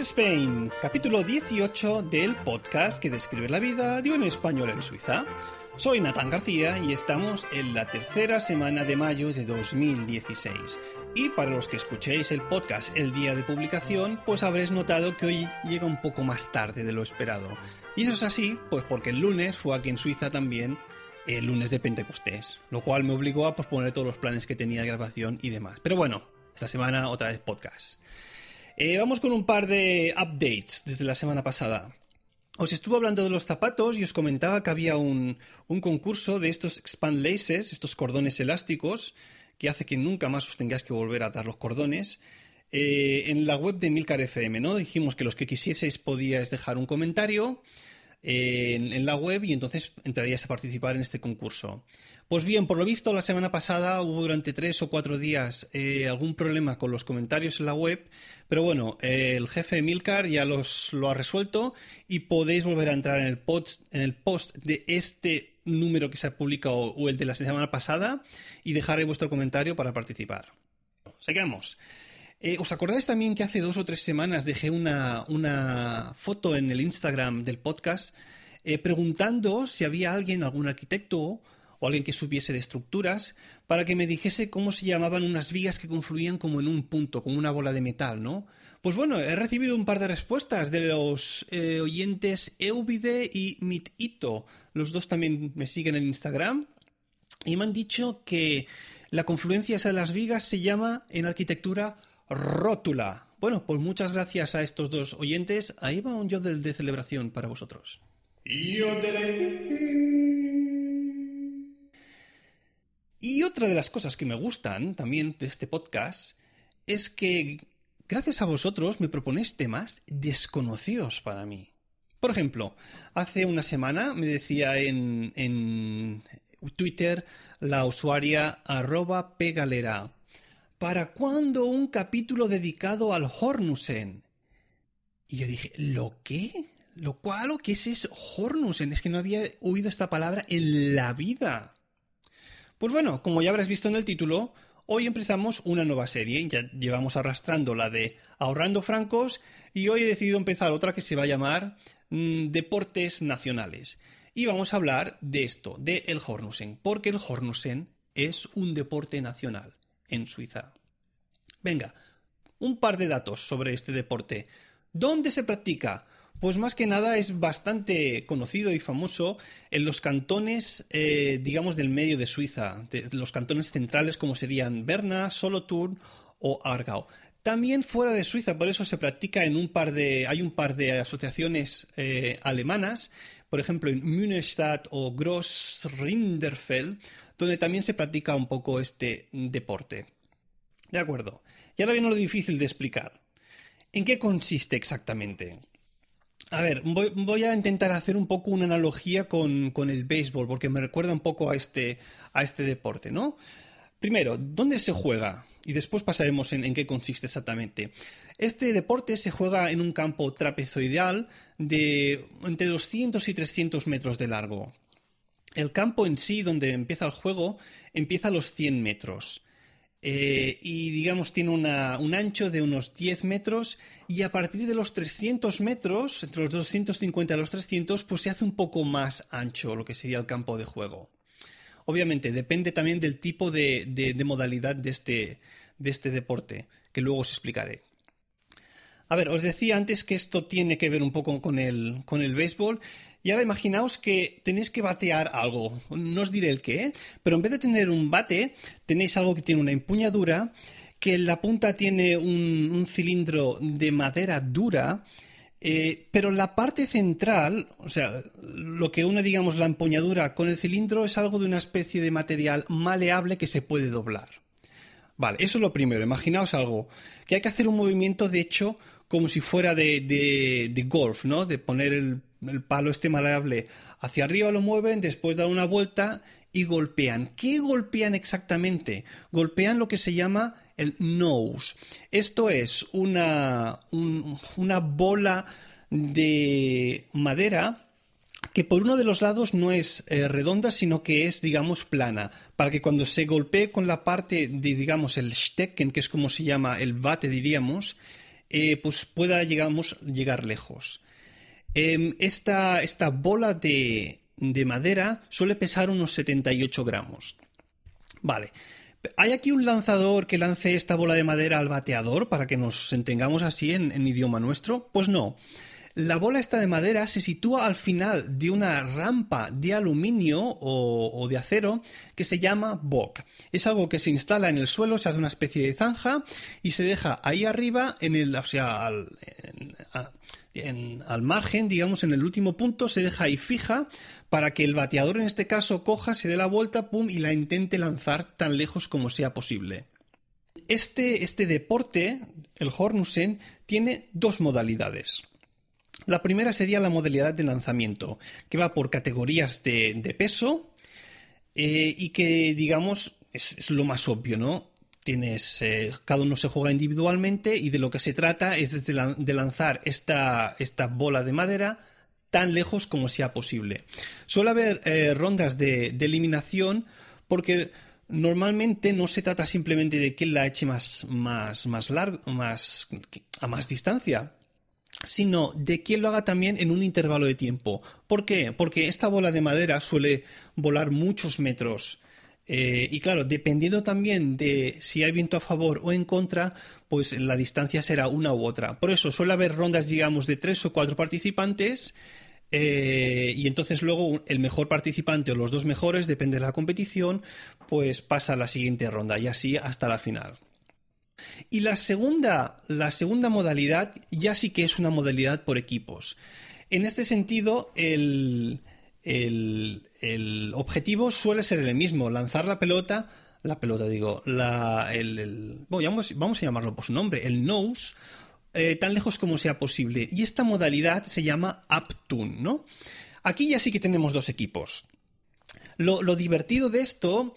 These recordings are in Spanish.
Swiss Spain, capítulo 18 del podcast que describe la vida de un español en Suiza. Soy Natán García y estamos en la tercera semana de mayo de 2016. Y para los que escuchéis el podcast el día de publicación, pues habréis notado que hoy llega un poco más tarde de lo esperado. Y eso es así, pues porque el lunes fue aquí en Suiza también el lunes de Pentecostés, lo cual me obligó a posponer todos los planes que tenía de grabación y demás. Pero bueno, esta semana otra vez podcast. Eh, vamos con un par de updates desde la semana pasada. Os estuve hablando de los zapatos y os comentaba que había un, concurso de estos expand laces, estos cordones elásticos, que hace que nunca más os tengáis que volver a atar los cordones. Eh, en la web de Milcar FM, ¿no? Dijimos que los que quisieseis podíais dejar un comentario eh, en, la web y entonces entrarías a participar en este concurso. Pues bien, por lo visto, la semana pasada hubo durante tres o cuatro días eh, algún problema con los comentarios en la web, pero bueno, el jefe Milcar ya los, lo ha resuelto y podéis volver a entrar en el, post, en el post de este número que se ha publicado o el de la semana pasada y dejar vuestro comentario para participar. Seguimos. Eh, ¿Os acordáis también que hace dos o tres semanas dejé una, foto en el Instagram del podcast eh, preguntando si había alguien, algún arquitecto o alguien que supiese de estructuras, para que me dijese cómo se llamaban unas vigas que confluían como en un punto, como una bola de metal, ¿no? Pues bueno, he recibido un par de respuestas de los eh, oyentes Euvide y Mitito. Los dos también me siguen en Instagram y me han dicho que la confluencia esa de las vigas se llama en arquitectura rótula. Bueno, pues muchas gracias a estos dos oyentes. Ahí va un yodel de celebración para vosotros. Y otra de las cosas que me gustan también de este podcast es que gracias a vosotros me proponéis temas desconocidos para mí. Por ejemplo, hace una semana me decía en, en Twitter la usuaria arroba pegalera, ¿para cuándo un capítulo dedicado al Hornusen? Y yo dije, ¿lo qué? ¿Lo cual o qué es eso? Hornusen? Es que no había oído esta palabra en la vida. Pues bueno, como ya habrás visto en el título, hoy empezamos una nueva serie. Ya llevamos arrastrando la de Ahorrando Francos y hoy he decidido empezar otra que se va a llamar mm, Deportes Nacionales. Y vamos a hablar de esto, de el Hornusen, porque el Hornusen es un deporte nacional en Suiza. Venga, un par de datos sobre este deporte. ¿Dónde se practica? Pues más que nada es bastante conocido y famoso en los cantones, eh, digamos, del medio de Suiza, los cantones centrales como serían Berna, Solothurn o Aargau. También fuera de Suiza, por eso se practica en un par de, hay un par de asociaciones eh, alemanas, por ejemplo en Münsterstadt o Grossrinderfeld, donde también se practica un poco este deporte. De acuerdo. Y ahora viene lo difícil de explicar. ¿En qué consiste exactamente? A ver, voy, a intentar hacer un poco una analogía con, el béisbol, porque me recuerda un poco a este, a este deporte, ¿no? Primero, ¿dónde se juega? Y después pasaremos en, en, qué consiste exactamente. Este deporte se juega en un campo trapezoidal de entre 200 y 300 metros de largo. El campo en sí, donde empieza el juego, empieza a los 100 metros. Eh, y digamos tiene un ancho de unos 10 metros y a partir de los 300 metros, entre los 250 y los 300, pues se hace un poco más ancho lo que sería el campo de juego. Obviamente depende también del tipo de, modalidad de este, de este deporte, que luego os explicaré. A ver, os decía antes que esto tiene que ver un poco con el, con el béisbol. Y ahora imaginaos que tenéis que batear algo. No os diré el qué, pero en vez de tener un bate, tenéis algo que tiene una empuñadura, que en la punta tiene un, cilindro de madera dura. Eh, pero la parte central, o sea, lo que une, digamos, la empuñadura con el cilindro es algo de una especie de material maleable que se puede doblar. Vale, eso es lo primero. Imaginaos algo, que hay que hacer un movimiento, de hecho, como si fuera de, de golf, ¿no? De poner el palo este maleable hacia arriba lo mueven, después dan una vuelta y golpean. ¿Qué golpean exactamente? Golpean lo que se llama el nose. Esto es una, una bola de madera que por uno de los lados no es eh, redonda, sino que es, digamos, plana, para que cuando se golpee con la parte de, digamos, el stecken, que es como se llama el bate, diríamos, eh, pues pueda, digamos, llegar lejos. Em, esta, esta, bola de, de, madera suele pesar unos 78 gramos. Vale. ¿Hay aquí un lanzador que lance esta bola de madera al bateador para que nos entendamos así en, en idioma nuestro? Pues no. La bola esta de madera se sitúa al final de una rampa de aluminio o, de acero que se llama BOC. Es algo que se instala en el suelo, se hace una especie de zanja y se deja ahí arriba, en el, o sea, al, al margen, digamos, en el último punto, se deja ahí fija para que el bateador en este caso coja, se dé la vuelta, pum, y la intente lanzar tan lejos como sea posible. Este, este deporte, el Hornusen, tiene dos modalidades. La primera sería la modalidad de lanzamiento, que va por categorías de, peso eh, y que, digamos, es, lo más obvio, ¿no? Tienes, eh, cada uno se juega individualmente y de lo que se trata es de, lanzar esta, esta, bola de madera tan lejos como sea posible. Suele haber eh, rondas de, eliminación porque normalmente no se trata simplemente de quién la eche más, más, más largo, más, a más distancia, sino de quién lo haga también en un intervalo de tiempo. ¿Por qué? Porque esta bola de madera suele volar muchos metros. Eh, y claro, dependiendo también de si hay viento a favor o en contra, pues la distancia será una u otra. Por eso suele haber rondas, digamos, de tres o cuatro participantes. Eh, y entonces luego el mejor participante o los dos mejores, depende de la competición, pues pasa a la siguiente ronda y así hasta la final. Y la segunda, la segunda modalidad ya sí que es una modalidad por equipos. En este sentido, el, el, objetivo suele ser el mismo, lanzar la pelota, la pelota digo, la, el, vamos, a llamarlo por su nombre, el nose, eh, tan lejos como sea posible. Y esta modalidad se llama Uptune, ¿no? Aquí ya sí que tenemos dos equipos. Lo, lo divertido de esto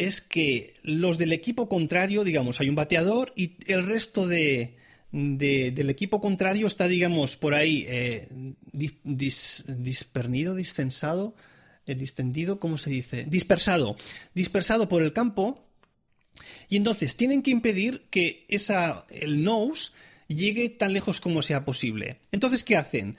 es que los del equipo contrario, digamos, hay un bateador y el resto de, del equipo contrario está, digamos, por ahí eh, dispernido, discensado, eh, distendido, ¿cómo se dice? Dispersado, dispersado por el campo. Y entonces tienen que impedir que esa, el nose llegue tan lejos como sea posible. Entonces, ¿qué hacen?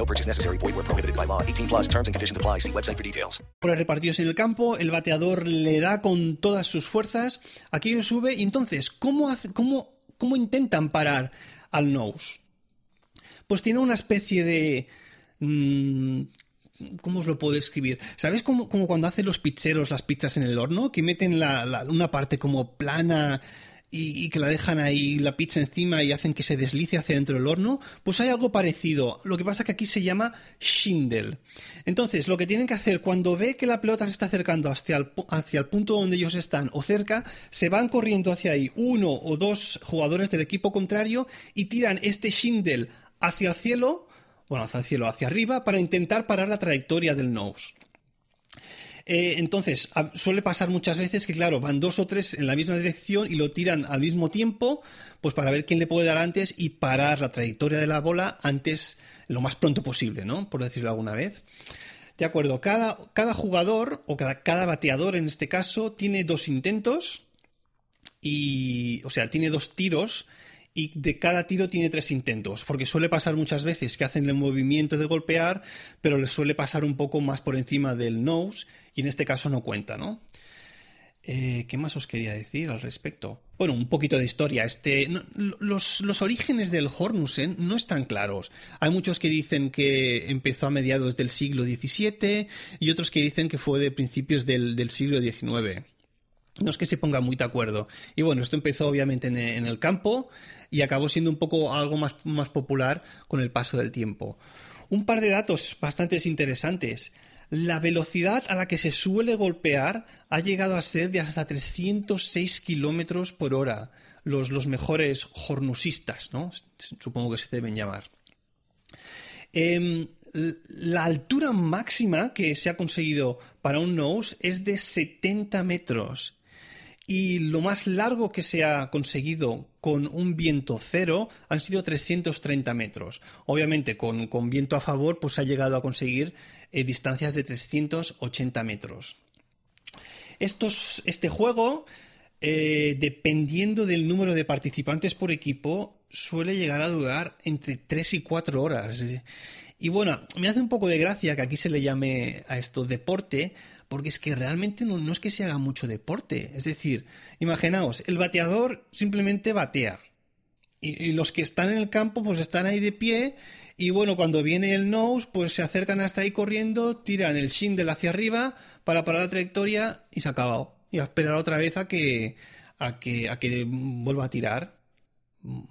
No purchase necessary. Void where prohibited by law. 18 plus terms and conditions apply. See website for details. Repartidos en el campo, el bateador le da con todas sus fuerzas. Aquello sube. Y entonces, ¿cómo, hace, cómo, cómo intentan parar al nose? Pues tiene una especie de. Mmm, ¿Cómo os lo puedo escribir? ¿Sabes cómo, cuando hacen los pizzeros las pizzas en el horno? Que meten una parte como plana y, que la dejan ahí la pizza encima y hacen que se deslice hacia dentro del horno. Pues hay algo parecido. Lo que pasa que aquí se llama Schindel. Entonces, lo que tienen que hacer cuando ve que la pelota se está acercando hacia el, el punto donde ellos están o cerca, se van corriendo hacia ahí uno o dos jugadores del equipo contrario y tiran este Schindel hacia el cielo bueno, hacia el cielo, hacia arriba, para intentar parar la trayectoria del nose. Eh, entonces, suele pasar muchas veces que, claro, van dos o tres en la misma dirección y lo tiran al mismo tiempo, pues para ver quién le puede dar antes y parar la trayectoria de la bola antes, lo más pronto posible, ¿no? Por decirlo alguna vez. De acuerdo, cada, cada jugador, o cada, cada bateador en este caso, tiene dos intentos y, o sea, tiene dos tiros y de cada tiro tiene tres intentos, porque suele pasar muchas veces que hacen el movimiento de golpear, pero les suele pasar un poco más por encima del nose y en este caso no cuenta, ¿no? Eh, ¿Qué más os quería decir al respecto? Bueno, un poquito de historia. Este, los, los, orígenes del Hornusen no están claros. Hay muchos que dicen que empezó a mediados del siglo XVII y otros que dicen que fue de principios del, del siglo XIX no es que se ponga muy de acuerdo. Y bueno, esto empezó obviamente en, el campo y acabó siendo un poco algo más, más popular con el paso del tiempo. Un par de datos bastante interesantes. La velocidad a la que se suele golpear ha llegado a ser de hasta 306 kilómetros por hora. Los, los, mejores hornusistas, ¿no? Supongo que se deben llamar. Em, la altura máxima que se ha conseguido para un nose es de 70 metros y lo más largo que se ha conseguido con un viento cero han sido 330 metros. Obviamente con, viento a favor pues ha llegado a conseguir eh, distancias de 380 metros. este juego, eh, dependiendo del número de participantes por equipo, suele llegar a durar entre 3 y 4 horas. Y bueno, me hace un poco de gracia que aquí se le llame a esto deporte, porque es que realmente no, es que se haga mucho deporte. Es decir, imaginaos, el bateador simplemente batea. Y, los que están en el campo, pues están ahí de pie. Y bueno, cuando viene el nose, pues se acercan hasta ahí corriendo, tiran el shingle hacia arriba para parar la trayectoria y se ha acabado. Y a esperar otra vez a que, a que, a que vuelva a tirar.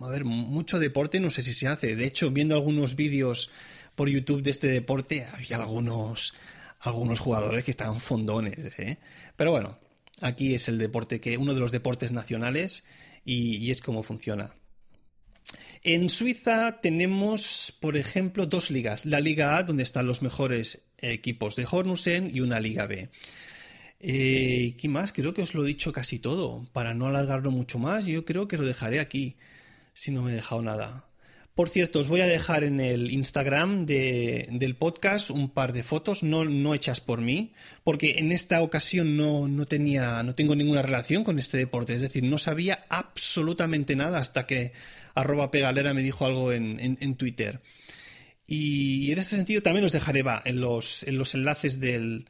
A ver, mucho deporte no sé si se hace. De hecho, viendo algunos vídeos por YouTube de este deporte, había algunos algunos jugadores que están fondones. ¿eh? Pero bueno, aquí es el deporte que, uno de los deportes nacionales y, es como funciona. En Suiza tenemos, por ejemplo, dos ligas. La Liga A, donde están los mejores equipos de Hornusen, y una Liga B. Eh, ¿Qué más? Creo que os lo he dicho casi todo. Para no alargarlo mucho más, yo creo que lo dejaré aquí, si no me he dejado nada. Por cierto, os voy a dejar en el Instagram del podcast un par de fotos, no, no hechas por mí, porque en esta ocasión no, tenía, no tengo ninguna relación con este deporte. Es decir, no sabía absolutamente nada hasta que arroba pegalera me dijo algo en, Twitter. Y en ese sentido también os dejaré en, los, en los enlaces del,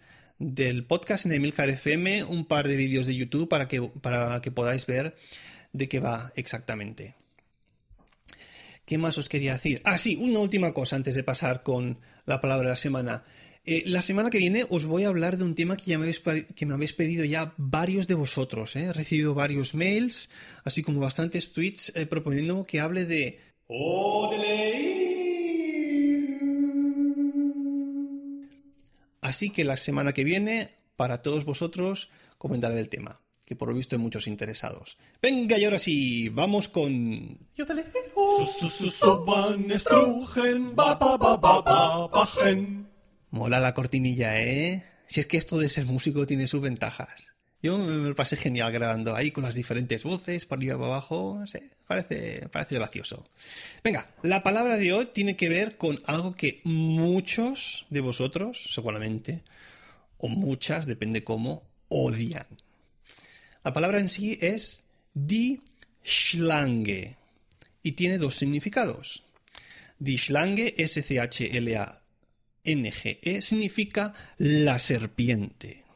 podcast en Emilcar FM un par de vídeos de YouTube para que, para que podáis ver de qué va exactamente. ¿Qué más os quería decir? Ah, sí, una última cosa antes de pasar con la palabra de la semana. Eh, la semana que viene os voy a hablar de un tema que, ya me, habéis, que me habéis pedido ya varios de vosotros. ¿eh? He recibido varios mails, así como bastantes tweets eh, proponiendo que hable de... Así que la semana que viene, para todos vosotros, comentaré el tema que por lo visto hay muchos interesados. Venga, y ahora sí, vamos con... Mola la cortinilla, ¿eh? Si es que esto de ser músico tiene sus ventajas. Yo me lo pasé genial grabando ahí con las diferentes voces, por arriba y para abajo. No sé, parece, parece gracioso. Venga, la palabra de hoy tiene que ver con algo que muchos de vosotros, seguramente, o muchas, depende cómo, odian. La palabra en sí es die Schlange y tiene dos significados. Die Schlange, S-C-H-L-A-N-G-E, significa la serpiente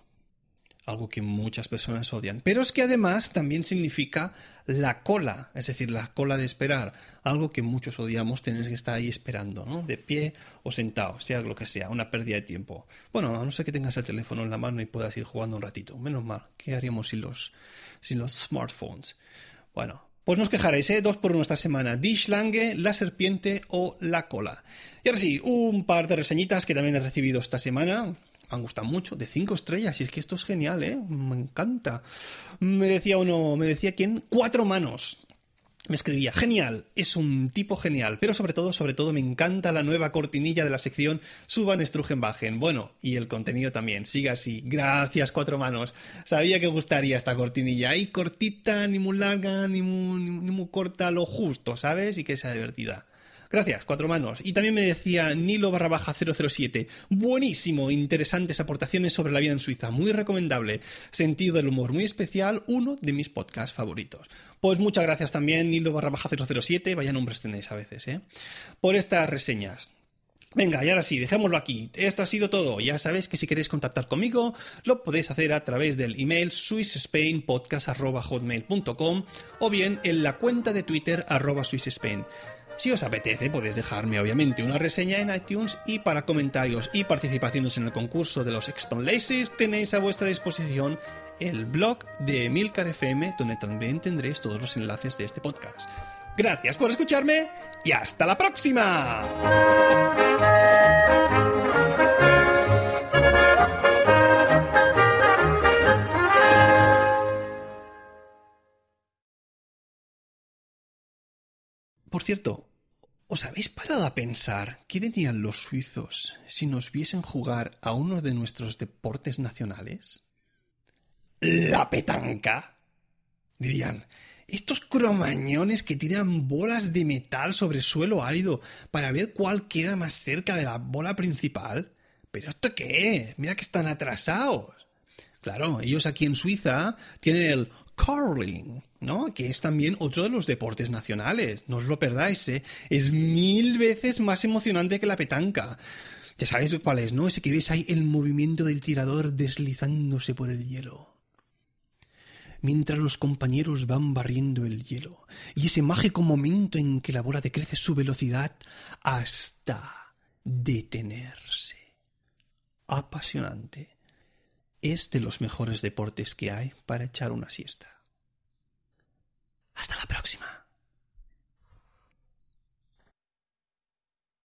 algo que muchas personas odian. Pero es que además también significa la cola, es decir, la cola de esperar, algo que muchos odiamos, tener que estar ahí esperando, ¿no? De pie o sentado, sea lo que sea, una pérdida de tiempo. Bueno, a no ser que tengas el teléfono en la mano y puedas ir jugando un ratito, menos mal, ¿qué haríamos sin los, sin los smartphones? Bueno, pues no os quejaréis, ¿eh? Dos por uno esta semana. Dishlange, la serpiente o la cola. Y ahora sí, un par de reseñitas que también he recibido esta semana han gustado mucho, de cinco estrellas, y es que esto es genial, ¿eh? Me encanta. Me decía uno, me decía quién, cuatro manos. me escribía, genial, es un tipo genial, pero sobre todo, sobre todo me encanta la nueva cortinilla de la sección Suban Strugenbachen. Bueno, y el contenido también, siga así. Gracias, cuatro manos. Sabía que gustaría esta cortinilla. Ahí cortita, ni muy larga, ni muy, ni muy corta, lo justo, ¿sabes? Y que sea divertida. Gracias, cuatro manos. Y también me decía Nilo barra baja 007. Buenísimo, interesantes aportaciones sobre la vida en Suiza. Muy recomendable. Sentido del humor muy especial, uno de mis podcasts favoritos. Pues muchas gracias también, Nilo barra baja 007. Vaya nombres tenéis a veces, ¿eh? Por estas reseñas. Venga, y ahora sí, dejémoslo aquí. Esto ha sido todo. Ya sabéis que si queréis contactar conmigo, lo podéis hacer a través del email swissspainpodcast.hotmail.com o bien en la cuenta de Twitter arroba swissspain. Si os apetece, podéis dejarme obviamente una reseña en iTunes y para comentarios y participaciones en el concurso de los Laces tenéis a vuestra disposición el blog de Milcar FM donde también tendréis todos los enlaces de este podcast. Gracias por escucharme y hasta la próxima. Por cierto, ¿os habéis parado a pensar qué dirían los suizos si nos viesen jugar a uno de nuestros deportes nacionales? La petanca. Dirían, estos cromañones que tiran bolas de metal sobre suelo árido para ver cuál queda más cerca de la bola principal. ¿Pero esto qué? Mira que están atrasados. Claro, ellos aquí en Suiza tienen el curling, ¿no? Que es también otro de los deportes nacionales. No os lo perdáis, ¿eh? Es mil veces más emocionante que la petanca. Ya sabéis cuál es, ¿no? Ese que ves ahí el movimiento del tirador deslizándose por el hielo. Mientras los compañeros van barriendo el hielo. Y ese mágico momento en que la bola decrece su velocidad hasta detenerse. Apasionante es de los mejores deportes que hay para echar una siesta. Hasta la próxima.